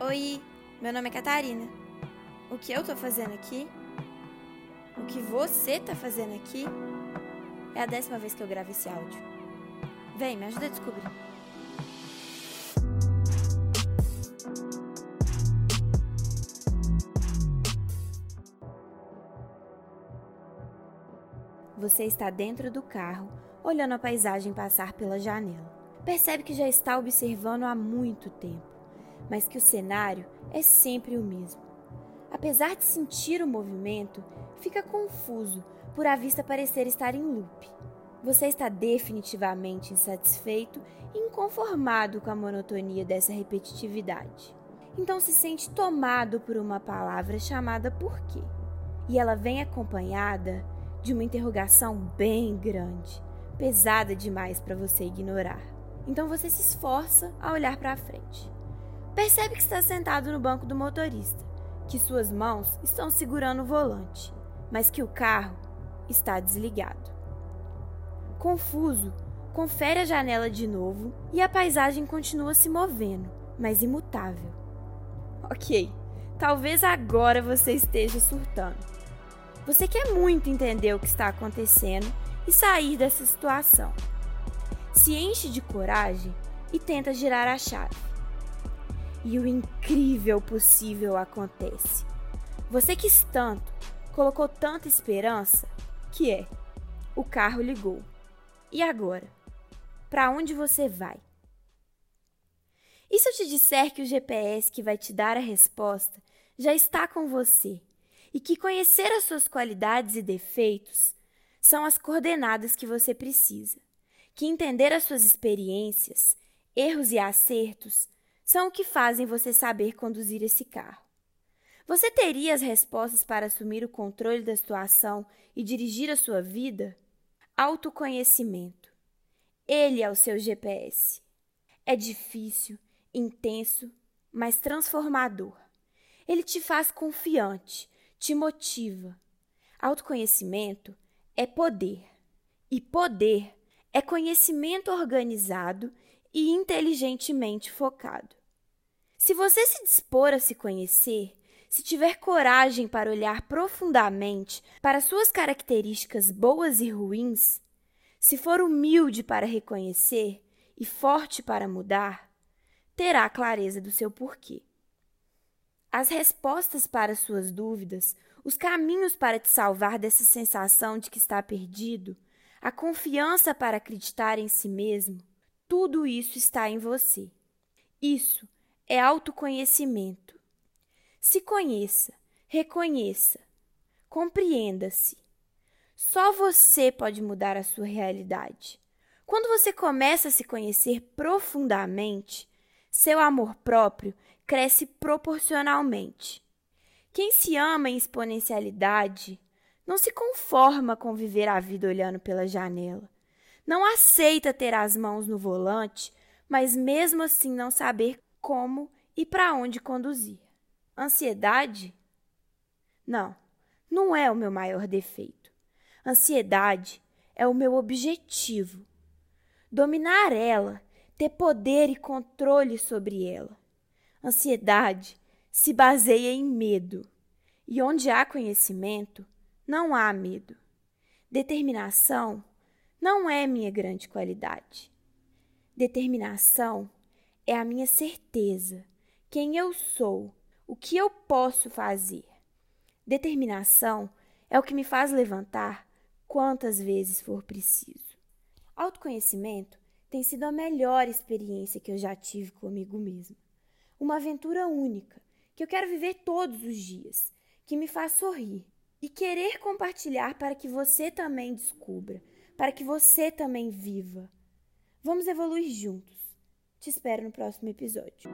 Oi, meu nome é Catarina. O que eu tô fazendo aqui? O que você tá fazendo aqui? É a décima vez que eu gravo esse áudio. Vem, me ajuda a descobrir. Você está dentro do carro, olhando a paisagem passar pela janela. Percebe que já está observando há muito tempo, mas que o cenário é sempre o mesmo. Apesar de sentir o movimento, fica confuso por a vista parecer estar em loop. Você está definitivamente insatisfeito e inconformado com a monotonia dessa repetitividade. Então se sente tomado por uma palavra chamada porquê. E ela vem acompanhada de uma interrogação bem grande, pesada demais para você ignorar. Então você se esforça a olhar para frente. Percebe que está sentado no banco do motorista, que suas mãos estão segurando o volante, mas que o carro está desligado. Confuso, confere a janela de novo e a paisagem continua se movendo, mas imutável. Ok, talvez agora você esteja surtando. Você quer muito entender o que está acontecendo e sair dessa situação. Se enche de coragem e tenta girar a chave. E o incrível possível acontece. Você quis tanto, colocou tanta esperança, que é: o carro ligou. E agora? Para onde você vai? E se eu te disser que o GPS que vai te dar a resposta já está com você e que conhecer as suas qualidades e defeitos são as coordenadas que você precisa, que entender as suas experiências, erros e acertos são o que fazem você saber conduzir esse carro. Você teria as respostas para assumir o controle da situação e dirigir a sua vida? Autoconhecimento. Ele é o seu GPS. É difícil, intenso, mas transformador. Ele te faz confiante, te motiva. Autoconhecimento é poder. E poder é conhecimento organizado e inteligentemente focado. Se você se dispor a se conhecer, se tiver coragem para olhar profundamente para suas características boas e ruins, se for humilde para reconhecer e forte para mudar, terá clareza do seu porquê. As respostas para suas dúvidas, os caminhos para te salvar dessa sensação de que está perdido, a confiança para acreditar em si mesmo, tudo isso está em você. Isso é autoconhecimento. Se conheça, reconheça, compreenda-se. Só você pode mudar a sua realidade. Quando você começa a se conhecer profundamente, seu amor próprio cresce proporcionalmente. Quem se ama em exponencialidade não se conforma com viver a vida olhando pela janela. Não aceita ter as mãos no volante, mas mesmo assim não saber como e para onde conduzir. Ansiedade? Não, não é o meu maior defeito. Ansiedade é o meu objetivo. Dominar ela, ter poder e controle sobre ela. Ansiedade se baseia em medo. E onde há conhecimento, não há medo. Determinação não é minha grande qualidade. Determinação é a minha certeza, quem eu sou o que eu posso fazer? Determinação é o que me faz levantar quantas vezes for preciso. Autoconhecimento tem sido a melhor experiência que eu já tive comigo mesma. Uma aventura única que eu quero viver todos os dias, que me faz sorrir e querer compartilhar para que você também descubra, para que você também viva. Vamos evoluir juntos. Te espero no próximo episódio.